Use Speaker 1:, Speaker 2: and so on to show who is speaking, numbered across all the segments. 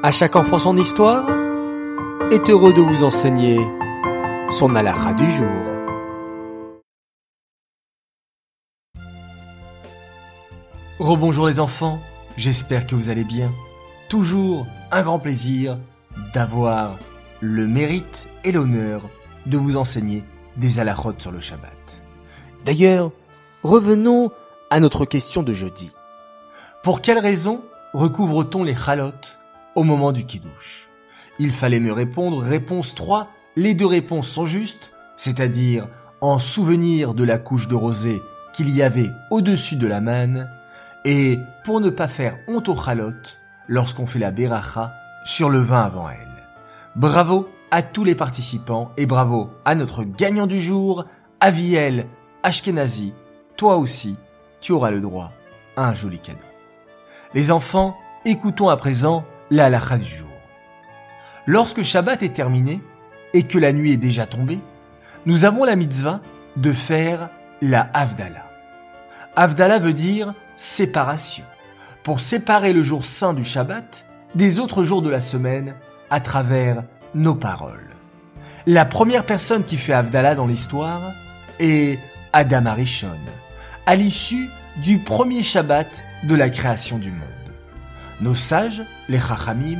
Speaker 1: À chaque enfant son histoire est heureux de vous enseigner son halakha du jour. Rebonjour les enfants, j'espère que vous allez bien. Toujours un grand plaisir d'avoir le mérite et l'honneur de vous enseigner des halakhot sur le Shabbat. D'ailleurs, revenons à notre question de jeudi. Pour quelle raison recouvre-t-on les chalotes au moment du kidouche. Il fallait me répondre réponse 3. Les deux réponses sont justes, c'est-à-dire en souvenir de la couche de rosée qu'il y avait au-dessus de la manne, et pour ne pas faire honte aux chalotes lorsqu'on fait la beracha sur le vin avant elle. Bravo à tous les participants et bravo à notre gagnant du jour, Aviel Ashkenazi. Toi aussi, tu auras le droit à un joli cadeau. Les enfants, écoutons à présent la du jour. Lorsque Shabbat est terminé et que la nuit est déjà tombée, nous avons la mitzvah de faire la Havdalah. Havdalah veut dire séparation, pour séparer le jour saint du Shabbat des autres jours de la semaine à travers nos paroles. La première personne qui fait Havdalah dans l'histoire est Adam Arishon, à l'issue du premier Shabbat de la création du monde. Nos sages, les Chachamim,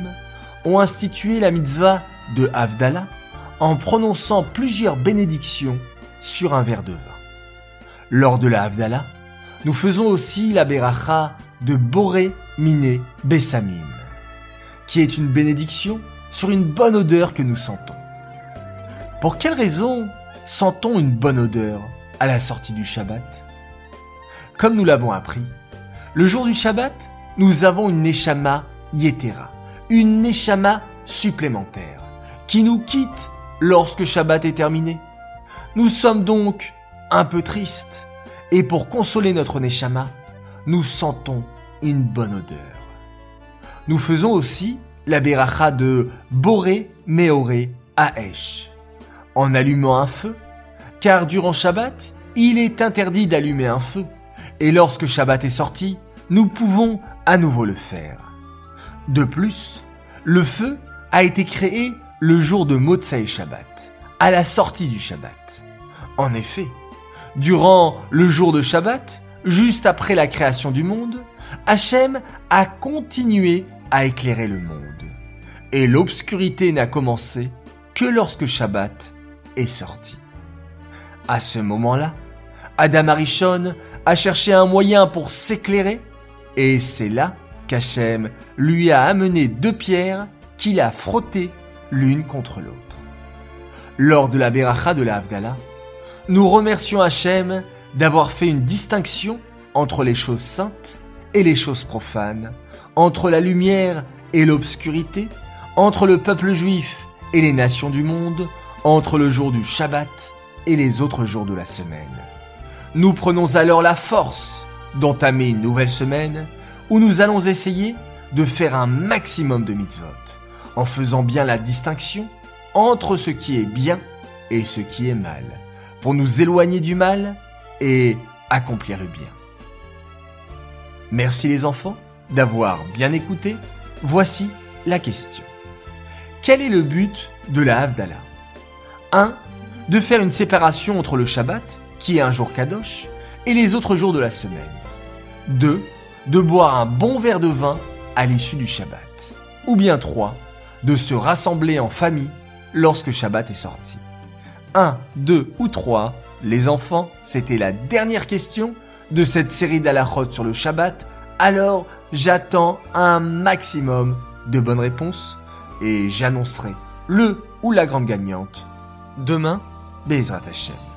Speaker 1: ont institué la mitzvah de Havdalah en prononçant plusieurs bénédictions sur un verre de vin. Lors de la Havdalah, nous faisons aussi la beracha de Boré Miné Bessamim, qui est une bénédiction sur une bonne odeur que nous sentons. Pour quelle raison sentons une bonne odeur à la sortie du Shabbat? Comme nous l'avons appris, le jour du Shabbat, nous avons une Neshama Yetera, une Neshama supplémentaire, qui nous quitte lorsque Shabbat est terminé. Nous sommes donc un peu tristes, et pour consoler notre Neshama, nous sentons une bonne odeur. Nous faisons aussi la beracha de Boré Meoré Aesh, en allumant un feu, car durant Shabbat, il est interdit d'allumer un feu, et lorsque Shabbat est sorti, nous pouvons à nouveau le faire. De plus, le feu a été créé le jour de Motsai Shabbat, à la sortie du Shabbat. En effet, durant le jour de Shabbat, juste après la création du monde, Hachem a continué à éclairer le monde. Et l'obscurité n'a commencé que lorsque Shabbat est sorti. À ce moment-là, Adam Arishon a cherché un moyen pour s'éclairer et c'est là qu'Hachem lui a amené deux pierres qu'il a frottées l'une contre l'autre. Lors de la Beracha de la Havdalah, nous remercions Hachem d'avoir fait une distinction entre les choses saintes et les choses profanes, entre la lumière et l'obscurité, entre le peuple juif et les nations du monde, entre le jour du Shabbat et les autres jours de la semaine. Nous prenons alors la force d'entamer une nouvelle semaine où nous allons essayer de faire un maximum de mitzvot, en faisant bien la distinction entre ce qui est bien et ce qui est mal, pour nous éloigner du mal et accomplir le bien. Merci les enfants d'avoir bien écouté. Voici la question. Quel est le but de la Havdalah? 1. De faire une séparation entre le Shabbat, qui est un jour kadosh, et les autres jours de la semaine. 2. De boire un bon verre de vin à l'issue du Shabbat. Ou bien 3. De se rassembler en famille lorsque Shabbat est sorti. 1, 2 ou 3. Les enfants, c'était la dernière question de cette série d'Alachot sur le Shabbat. Alors, j'attends un maximum de bonnes réponses et j'annoncerai le ou la grande gagnante demain, Bezrat Hashem.